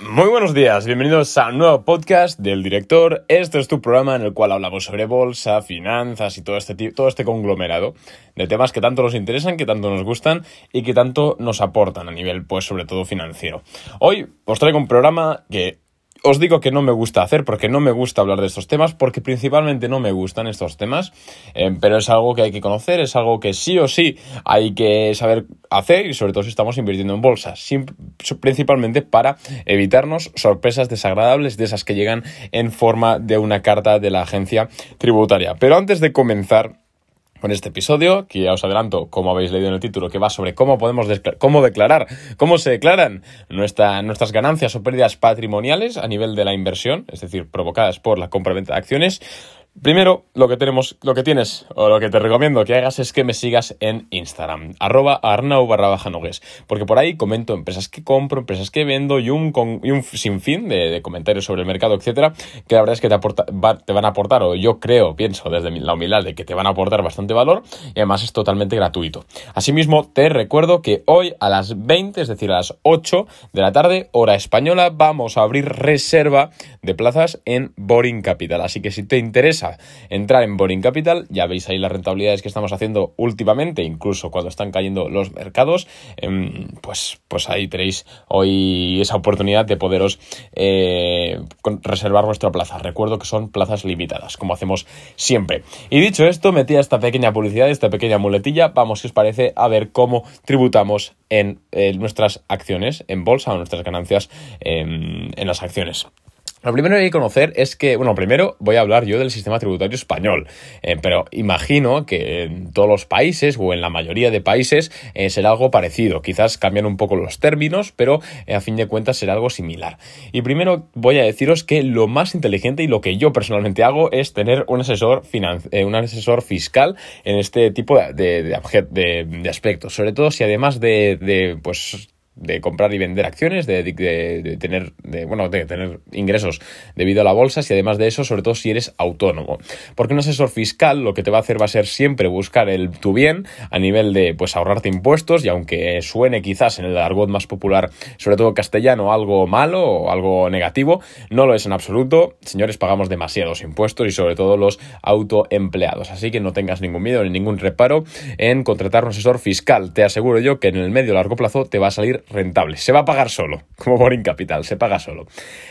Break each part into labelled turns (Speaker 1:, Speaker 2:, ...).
Speaker 1: Muy buenos días, bienvenidos a un nuevo podcast del director. Este es tu programa en el cual hablamos sobre bolsa, finanzas y todo este, todo este conglomerado de temas que tanto nos interesan, que tanto nos gustan y que tanto nos aportan a nivel, pues, sobre todo financiero. Hoy os traigo un programa que os digo que no me gusta hacer porque no me gusta hablar de estos temas, porque principalmente no me gustan estos temas, eh, pero es algo que hay que conocer, es algo que sí o sí hay que saber hacer y sobre todo si estamos invirtiendo en bolsas, principalmente para evitarnos sorpresas desagradables de esas que llegan en forma de una carta de la agencia tributaria. Pero antes de comenzar, con este episodio, que ya os adelanto, como habéis leído en el título, que va sobre cómo podemos cómo declarar, cómo se declaran nuestras ganancias o pérdidas patrimoniales a nivel de la inversión, es decir, provocadas por la compra-venta de acciones. Primero, lo que tenemos, lo que tienes, o lo que te recomiendo que hagas es que me sigas en Instagram, arroba arnau barra baja nogues, porque por ahí comento empresas que compro, empresas que vendo y un, y un sinfín de, comentarios sobre el mercado, etcétera, que la verdad es que te, aporta, te van a aportar, o yo creo, pienso desde la humildad de que te van a aportar bastante valor y además es totalmente gratuito. Asimismo, te recuerdo que hoy a las 20, es decir, a las 8 de la tarde, hora española, vamos a abrir reserva de plazas en Boring Capital, así que si te interesa entrar en Boring Capital. Ya veis ahí las rentabilidades que estamos haciendo últimamente, incluso cuando están cayendo los mercados. Em, pues, pues ahí tenéis hoy esa oportunidad de poderos eh, reservar vuestra plaza. Recuerdo que son plazas limitadas, como hacemos siempre. Y dicho esto, metía esta pequeña publicidad, esta pequeña muletilla. Vamos, si os parece, a ver cómo tributamos en nuestras acciones en bolsa o nuestras ganancias en las acciones. Lo primero que hay que conocer es que, bueno, primero voy a hablar yo del sistema tributario español, eh, pero imagino que en todos los países o en la mayoría de países eh, será algo parecido. Quizás cambian un poco los términos, pero eh, a fin de cuentas será algo similar. Y primero voy a deciros que lo más inteligente y lo que yo personalmente hago es tener un asesor, un asesor fiscal en este tipo de, de, aspectos. Sobre todo si además de, pues de comprar y vender acciones, de, de, tener, de, bueno, de tener ingresos debido a la bolsa, y además de eso, sobre todo si eres autónomo. Porque un asesor fiscal lo que te va a hacer va a ser siempre buscar el tu bien a nivel de pues ahorrarte impuestos y aunque suene quizás en el argot más popular, sobre todo castellano, algo malo o algo negativo, no lo es en absoluto. Señores, pagamos demasiados impuestos y sobre todo los autoempleados. Así que no tengas ningún miedo ni ningún reparo en contratar un asesor fiscal. Te aseguro yo que en el medio largo plazo te va a salir rentable. Se va a pagar solo, como Boring Capital, se paga solo.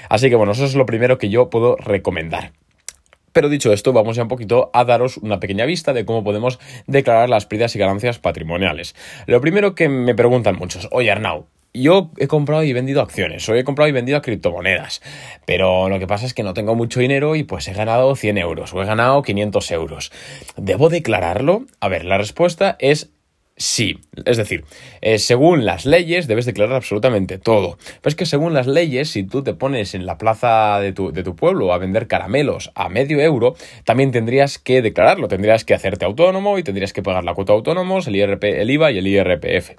Speaker 1: Así que bueno, eso es lo primero que yo puedo recomendar. Pero dicho esto, vamos ya un poquito a daros una pequeña vista de cómo podemos declarar las pérdidas y ganancias patrimoniales. Lo primero que me preguntan muchos, oye Arnau, yo he comprado y vendido acciones, o he comprado y vendido criptomonedas, pero lo que pasa es que no tengo mucho dinero y pues he ganado 100 euros o he ganado 500 euros. ¿Debo declararlo? A ver, la respuesta es Sí, es decir, eh, según las leyes debes declarar absolutamente todo. Pero es que según las leyes, si tú te pones en la plaza de tu, de tu, pueblo a vender caramelos a medio euro, también tendrías que declararlo, tendrías que hacerte autónomo y tendrías que pagar la cuota autónomos, el, IRP, el IVA y el IRPF.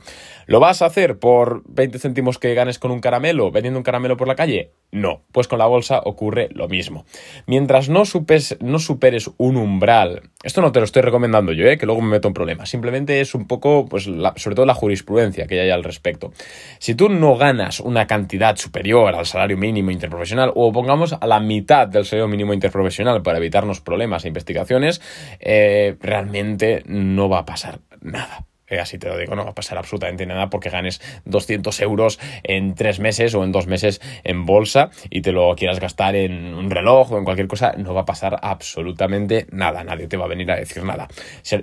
Speaker 1: ¿Lo vas a hacer por 20 céntimos que ganes con un caramelo, vendiendo un caramelo por la calle? No, pues con la bolsa ocurre lo mismo. Mientras no, supes, no superes un umbral, esto no te lo estoy recomendando yo, ¿eh? que luego me meto en problemas, simplemente es un poco, pues sobre todo la jurisprudencia que hay al respecto. Si tú no ganas una cantidad superior al salario mínimo interprofesional, o pongamos a la mitad del salario mínimo interprofesional para evitarnos problemas e investigaciones, eh, realmente no va a pasar nada. Eh, así te lo digo, no va a pasar absolutamente nada porque ganes 200 euros en tres meses o en dos meses en bolsa y te lo quieras gastar en un reloj o en cualquier cosa, no va a pasar absolutamente nada, nadie te va a venir a decir nada.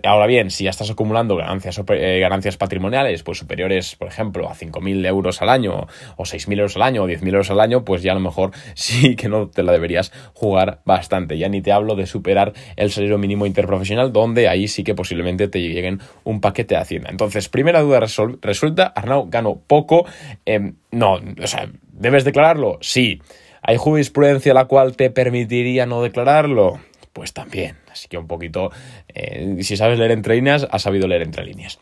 Speaker 1: Ahora bien, si ya estás acumulando ganancias, eh, ganancias patrimoniales pues superiores, por ejemplo, a 5.000 euros al año o 6.000 euros al año o 10.000 euros al año, pues ya a lo mejor sí que no te la deberías jugar bastante. Ya ni te hablo de superar el salario mínimo interprofesional, donde ahí sí que posiblemente te lleguen un paquete entonces, primera duda resuelta, Arnau gano poco. Em, no, o sea, ¿debes declararlo? Sí. ¿Hay jurisprudencia la cual te permitiría no declararlo? Pues también. Así que un poquito, eh, si sabes leer entre líneas, has sabido leer entre líneas.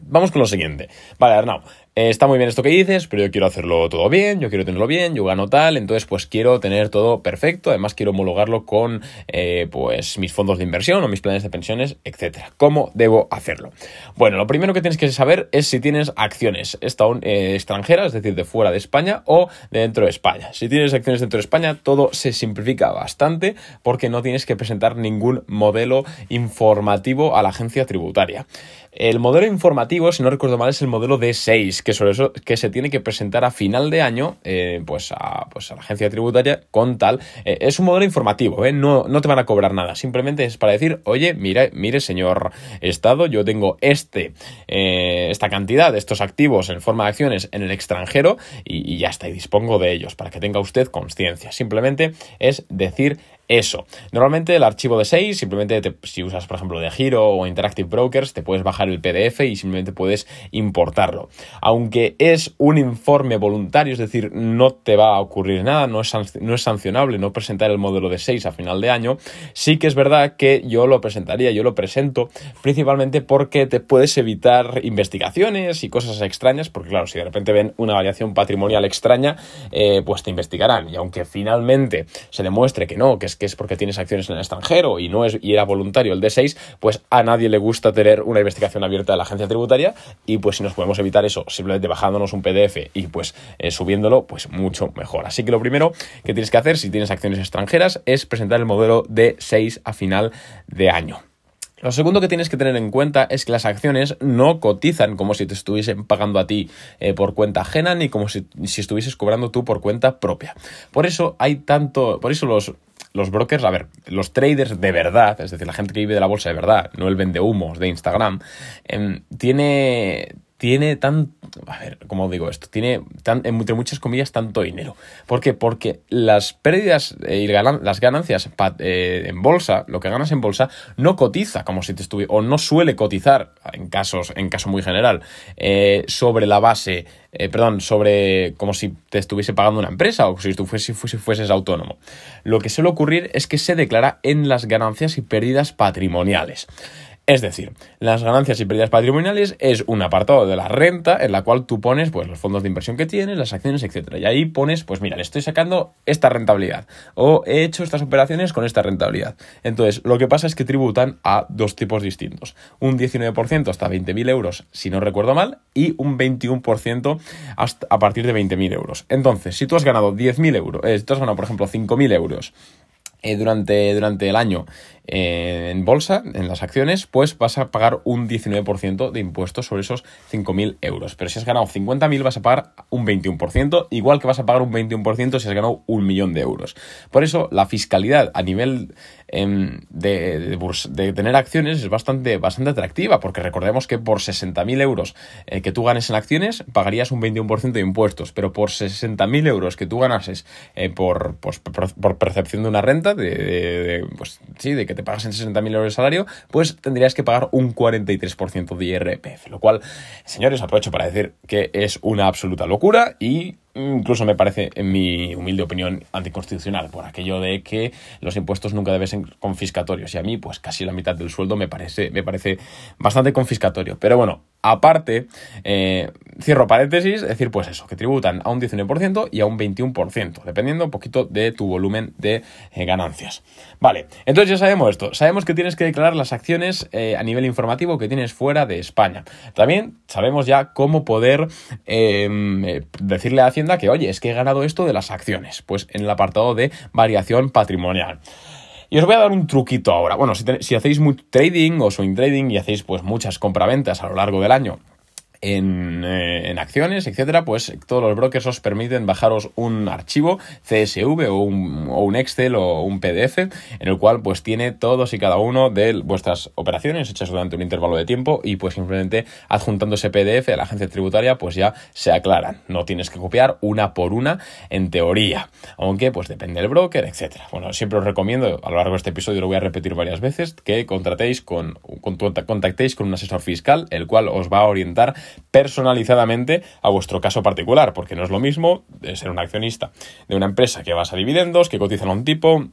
Speaker 1: Vamos con lo siguiente. Vale, Arnau, eh, está muy bien esto que dices, pero yo quiero hacerlo todo bien, yo quiero tenerlo bien, yo gano tal, entonces pues quiero tener todo perfecto, además quiero homologarlo con eh, pues mis fondos de inversión o mis planes de pensiones, etcétera. ¿Cómo debo hacerlo? Bueno, lo primero que tienes que saber es si tienes acciones eh, extranjeras, es decir, de fuera de España o de dentro de España. Si tienes acciones dentro de España, todo se simplifica bastante porque no tienes que presentar ningún modelo informativo a la agencia tributaria. El modelo informativo, si no recuerdo mal, es el modelo D6, que sobre eso que se tiene que presentar a final de año, eh, pues, a, pues a la agencia tributaria con tal. Eh, es un modelo informativo, ¿eh? no, no te van a cobrar nada. Simplemente es para decir, oye, mire, mire, señor Estado, yo tengo este, esta cantidad de estos activos en forma de acciones en el extranjero y, y ya está, y dispongo de ellos, para que tenga usted conciencia. Simplemente es decir eso. Normalmente el archivo de 6, simplemente si usas, por ejemplo, de Giro o Interactive Brokers, te puedes bajar el PDF y simplemente puedes importarlo. Aunque es un informe voluntario, es decir, no te va a ocurrir nada, no es, no es sancionable no presentar el modelo de 6 a final de año, sí que es verdad que yo lo presentaría, yo lo presento principalmente porque te puedes evitar investigaciones y cosas extrañas, porque claro, si de repente ven una variación patrimonial extraña, eh, pues te investigarán. Y aunque finalmente se demuestre que no, que que es porque tienes acciones en el extranjero y no es y era voluntario el D6, pues a nadie le gusta tener una investigación abierta de la agencia tributaria y pues si nos podemos evitar eso simplemente bajándonos un PDF y pues eh, subiéndolo, pues mucho mejor. Así que lo primero que tienes que hacer si tienes acciones extranjeras es presentar el modelo D6 a final de año. Lo segundo que tienes que tener en cuenta es que las acciones no cotizan como si te estuviesen pagando a ti eh, por cuenta ajena ni como si, si, estuvieses cobrando tú por cuenta propia. Por eso hay tanto, por eso los los brokers, a ver, los traders de verdad, es decir, la gente que vive de la bolsa de verdad, no el vende humos de Instagram, em, tiene, tiene a ver, ¿cómo digo esto? Tiene, entre muchas comillas, tanto dinero. ¿Por qué? Porque las pérdidas eh, y las ganancias eh, en bolsa, lo que ganas en bolsa, no cotiza como si te estuviera, o no suele cotizar, en casos, en caso muy general, eh, sobre la base, perdón, sobre como si te estuviese pagando una empresa o si tú fueses autónomo. Lo que suele ocurrir es que se declara en las ganancias y pérdidas patrimoniales. Es decir, las ganancias y pérdidas patrimoniales es un apartado de la renta en la cual tú pones pues, los fondos de inversión que tienes, las acciones, etc. Y ahí pones, pues mira, le estoy sacando esta rentabilidad o he hecho estas operaciones con esta rentabilidad. Entonces, lo que pasa es que tributan a dos tipos distintos. Un 19% hasta 20.000 euros, si no recuerdo mal, y un 21% hasta, a partir de 20.000 euros. Entonces, si tú has ganado 10.000 euros, eh, si tú has ganado, por ejemplo, 5.000 euros eh, durante, durante el año en bolsa, en las acciones, pues vas a pagar un 19% de impuestos sobre esos 5.000 euros. Pero si has ganado 50.000 vas a pagar un 21%, igual que vas a pagar un 21% si has ganado un millón de euros. Por eso la fiscalidad a nivel em, de, de, tener acciones es bastante, bastante atractiva, porque recordemos que por 60.000 euros eh, que tú ganes en acciones pagarías un 21% de impuestos, pero por 60.000 euros que tú ganases por, pues, por percepción de una renta, de, pues sí, de que te pagas en 60.000 euros de salario, pues tendrías que pagar un 43% de IRPF, lo cual, señores, aprovecho para decir que es una absoluta locura y incluso me parece, en mi humilde opinión, anticonstitucional, por aquello de que los impuestos nunca deben ser confiscatorios. Y a mí, pues casi la mitad del sueldo me parece, me parece bastante confiscatorio. Pero bueno, aparte, eh, cierro paréntesis, es decir, pues eso, que tributan a un 19% y a un 21%, dependiendo un poquito de tu volumen de eh, ganancias. Vale, entonces ya sabemos esto. Sabemos que tienes que declarar las acciones eh, a nivel informativo que tienes fuera de España. También sabemos ya cómo poder decirle a Hacienda que, oye, es que he ganado esto de las acciones, pues en el apartado de variación patrimonial. Y os voy a dar un truquito ahora. Bueno, si, hacéis trading o swing trading y hacéis pues muchas compraventas a lo largo del año eh, en, acciones, etcétera, pues todos los brokers os permiten bajaros un archivo CSV o un, Excel o un PDF en el cual pues tiene todos y cada uno de vuestras operaciones hechas durante un intervalo de tiempo y pues simplemente adjuntando ese PDF a la agencia tributaria pues ya se aclaran. No tienes que copiar una por una en teoría, aunque pues depende del broker, etcétera. Bueno, siempre os recomiendo, a lo largo de este episodio lo voy a repetir varias veces, que contratéis con, con contactéis con un asesor fiscal, el cual os va a orientar personalizadamente a vuestro caso particular, porque no es lo mismo ser un accionista de una empresa que basa dividendos, que cotiza a un tipo,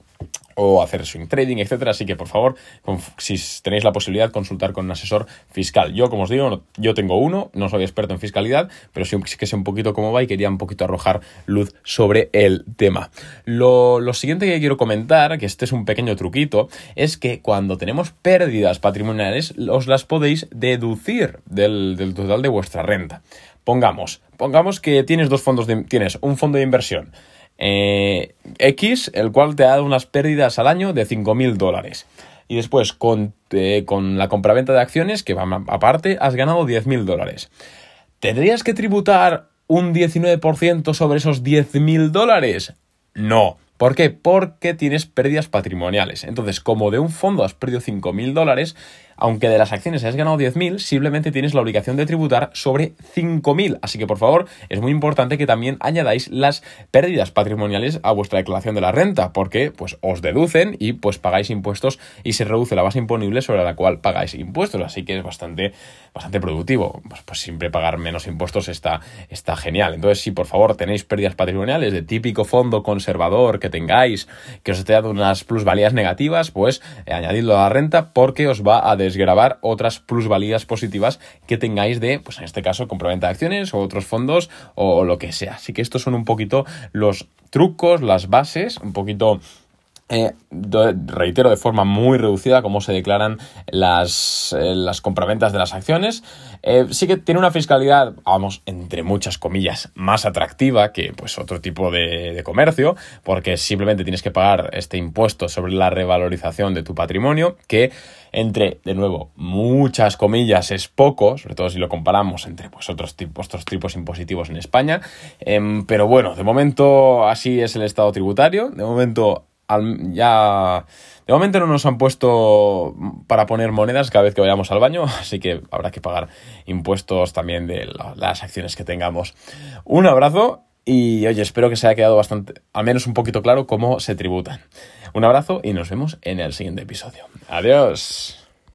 Speaker 1: o hacer swing trading, etcétera. Así que, por favor, si tenéis la posibilidad, consultar con un asesor fiscal. Yo, como os digo, yo tengo uno, no soy experto en fiscalidad, pero sí que sé un poquito cómo va y quería un poquito arrojar luz sobre el tema. Lo, siguiente que quiero comentar, que este es un pequeño truquito, es que cuando tenemos pérdidas patrimoniales, os las podéis deducir del, del total de vuestra renta. Pongamos, pongamos que tienes dos fondos de, tienes un fondo de inversión eh, X, el cual te ha dado unas pérdidas al año de 5.000 dólares. Y después, con, eh, con la compraventa de acciones, que va aparte, has ganado 10.000 dólares. ¿Tendrías que tributar un 19% sobre esos 10.000 dólares? No. ¿Por qué? Porque tienes pérdidas patrimoniales. Entonces, como de un fondo has perdido 5.000 dólares, aunque de las acciones hayas ganado 10.000, simplemente tienes la obligación de tributar sobre 5.000. Así que por favor, es muy importante que también añadáis las pérdidas patrimoniales a vuestra declaración de la renta, porque pues os deducen y pues pagáis impuestos y se reduce la base imponible sobre la cual pagáis impuestos. Así que es bastante, bastante productivo. Pues, pues siempre pagar menos impuestos está, está genial. Entonces, si por favor tenéis pérdidas patrimoniales de típico fondo conservador que tengáis, que os esté dando unas plusvalías negativas, pues eh, añadidlo a la renta porque os va a grabar otras plusvalías positivas que tengáis de, pues en este caso, compraventa de acciones o otros fondos o lo que sea. Así que estos son un poquito los trucos, las bases, un poquito eh, reitero de forma muy reducida cómo se declaran las, eh, las compraventas de las acciones. Eh, sí que tiene una fiscalidad, vamos, entre muchas comillas, más atractiva que pues otro tipo de, de, comercio, porque simplemente tienes que pagar este impuesto sobre la revalorización de tu patrimonio, que entre, de nuevo, muchas comillas es poco, sobre todo si lo comparamos entre pues, otros, tipos, otros tipos impositivos en España. Em, pero bueno, de momento así es el estado tributario. De momento ya de momento no nos han puesto para poner monedas cada vez que vayamos al baño, así que habrá que pagar impuestos también de las acciones que tengamos. Un abrazo y oye, espero que se haya quedado bastante, al menos un poquito claro cómo se tributan. Un abrazo y nos vemos en el siguiente episodio. Adiós.